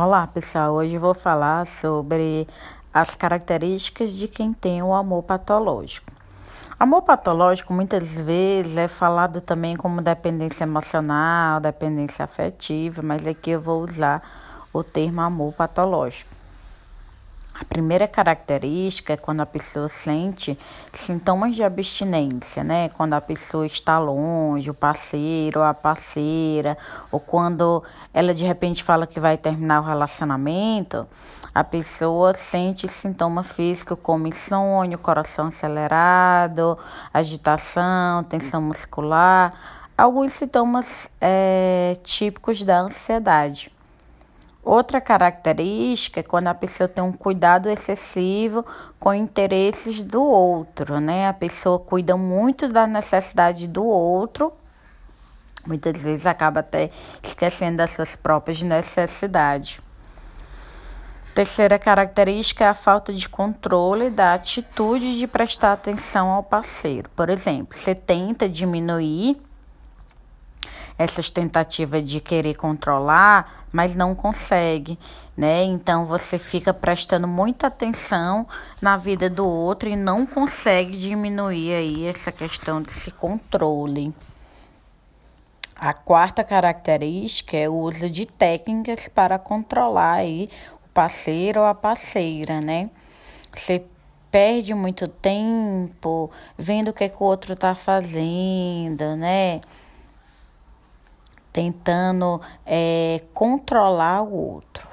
Olá, pessoal. Hoje vou falar sobre as características de quem tem o amor patológico. Amor patológico muitas vezes é falado também como dependência emocional, dependência afetiva, mas aqui eu vou usar o termo amor patológico. A primeira característica é quando a pessoa sente sintomas de abstinência, né? Quando a pessoa está longe, o parceiro ou a parceira, ou quando ela de repente fala que vai terminar o relacionamento, a pessoa sente sintoma físico como insônia, coração acelerado, agitação, tensão muscular, alguns sintomas é, típicos da ansiedade. Outra característica é quando a pessoa tem um cuidado excessivo com interesses do outro, né? A pessoa cuida muito da necessidade do outro, muitas vezes acaba até esquecendo das suas próprias necessidades. Terceira característica é a falta de controle da atitude de prestar atenção ao parceiro. Por exemplo, você tenta diminuir essas tentativas de querer controlar, mas não consegue, né? Então você fica prestando muita atenção na vida do outro e não consegue diminuir aí essa questão desse controle. A quarta característica é o uso de técnicas para controlar aí o parceiro ou a parceira, né? Você perde muito tempo vendo o que, é que o outro está fazendo, né? Tentando é, controlar o outro.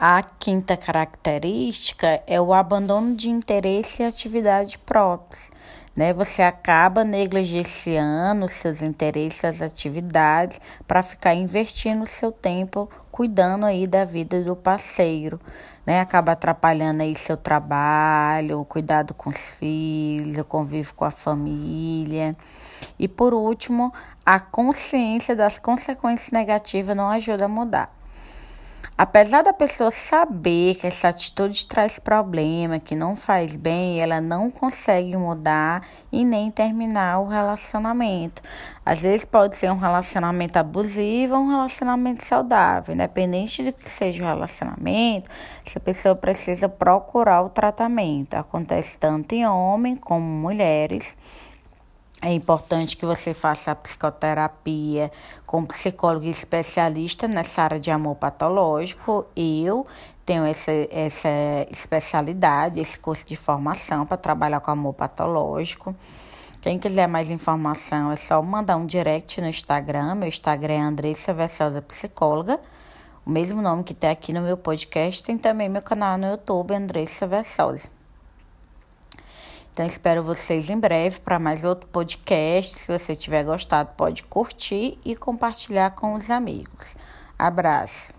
A quinta característica é o abandono de interesse e atividade próprias. Né? Você acaba negligenciando seus interesses, as atividades, para ficar investindo seu tempo cuidando aí da vida do parceiro. Né? Acaba atrapalhando aí seu trabalho, o cuidado com os filhos, o convívio com a família. E por último, a consciência das consequências negativas não ajuda a mudar. Apesar da pessoa saber que essa atitude traz problema, que não faz bem, ela não consegue mudar e nem terminar o relacionamento. Às vezes pode ser um relacionamento abusivo ou um relacionamento saudável. Independente do que seja o relacionamento, essa pessoa precisa procurar o tratamento. Acontece tanto em homens como mulheres. É importante que você faça a psicoterapia com psicólogo especialista nessa área de amor patológico. Eu tenho essa, essa especialidade, esse curso de formação para trabalhar com amor patológico. Quem quiser mais informação é só mandar um direct no Instagram. Meu Instagram é Andressa Versosa Psicóloga. O mesmo nome que tem aqui no meu podcast. Tem também meu canal no YouTube, Andressa Versosa. Então, espero vocês em breve para mais outro podcast. Se você tiver gostado, pode curtir e compartilhar com os amigos. Abraço.